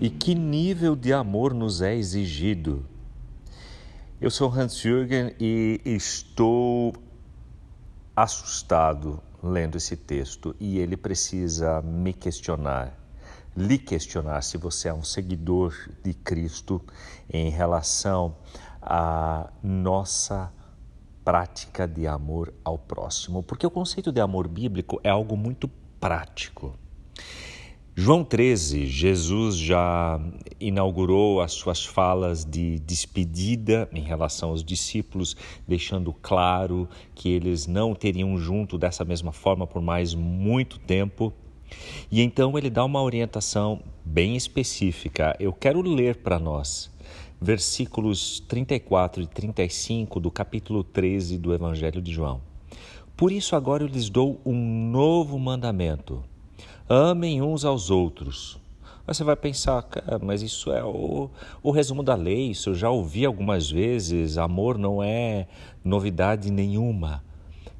e que nível de amor nos é exigido. Eu sou Hans Jürgen e estou assustado lendo esse texto e ele precisa me questionar, lhe questionar se você é um seguidor de Cristo em relação à nossa prática de amor ao próximo, porque o conceito de amor bíblico é algo muito prático. João 13, Jesus já inaugurou as suas falas de despedida em relação aos discípulos, deixando claro que eles não teriam junto dessa mesma forma por mais muito tempo. E então ele dá uma orientação bem específica. Eu quero ler para nós versículos 34 e 35 do capítulo 13 do Evangelho de João. Por isso agora eu lhes dou um novo mandamento amem uns aos outros. Aí você vai pensar, mas isso é o, o resumo da lei, isso eu já ouvi algumas vezes, amor não é novidade nenhuma.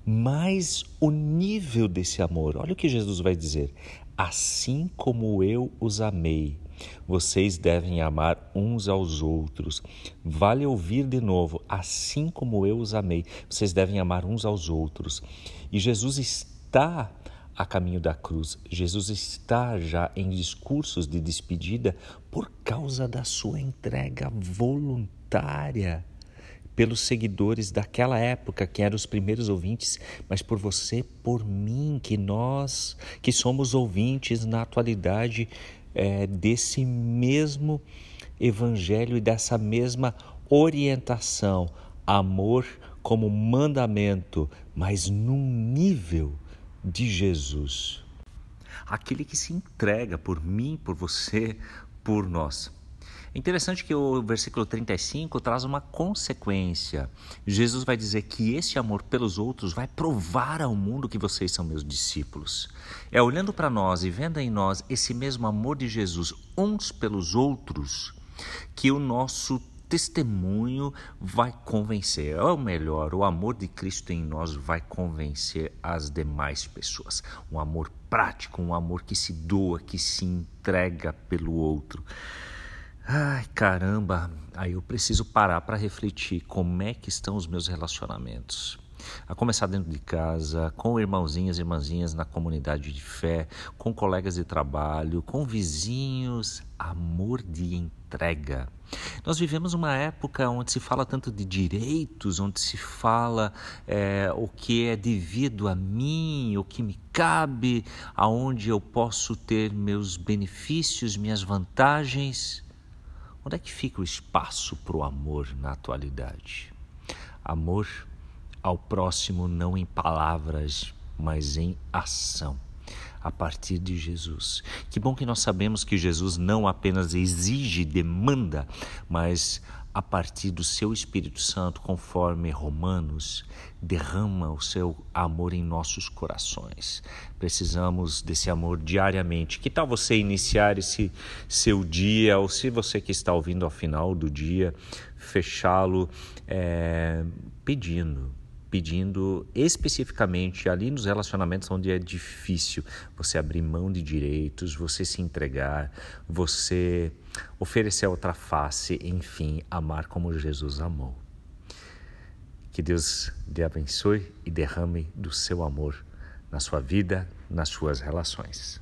Mas o nível desse amor, olha o que Jesus vai dizer: assim como eu os amei, vocês devem amar uns aos outros. Vale ouvir de novo, assim como eu os amei, vocês devem amar uns aos outros. E Jesus está a caminho da cruz. Jesus está já em discursos de despedida por causa da sua entrega voluntária pelos seguidores daquela época, que eram os primeiros ouvintes, mas por você, por mim, que nós, que somos ouvintes na atualidade é, desse mesmo evangelho e dessa mesma orientação, amor como mandamento, mas num nível de Jesus. Aquele que se entrega por mim, por você, por nós. É interessante que o versículo 35 traz uma consequência. Jesus vai dizer que esse amor pelos outros vai provar ao mundo que vocês são meus discípulos. É olhando para nós e vendo em nós esse mesmo amor de Jesus uns pelos outros que o nosso testemunho vai convencer, ou melhor, o amor de Cristo em nós vai convencer as demais pessoas. Um amor prático, um amor que se doa, que se entrega pelo outro. Ai, caramba, aí eu preciso parar para refletir como é que estão os meus relacionamentos a começar dentro de casa, com irmãozinhos e irmãzinhas na comunidade de fé, com colegas de trabalho, com vizinhos, amor de entrega. Nós vivemos uma época onde se fala tanto de direitos, onde se fala é, o que é devido a mim, o que me cabe, aonde eu posso ter meus benefícios, minhas vantagens. Onde é que fica o espaço para o amor na atualidade? Amor ao próximo não em palavras, mas em ação, a partir de Jesus. Que bom que nós sabemos que Jesus não apenas exige, demanda, mas a partir do seu Espírito Santo, conforme Romanos, derrama o seu amor em nossos corações. Precisamos desse amor diariamente. Que tal você iniciar esse seu dia, ou se você que está ouvindo ao final do dia, fechá-lo é, pedindo pedindo especificamente ali nos relacionamentos onde é difícil você abrir mão de direitos, você se entregar, você oferecer outra face, enfim, amar como Jesus amou. Que Deus lhe abençoe e derrame do seu amor na sua vida, nas suas relações.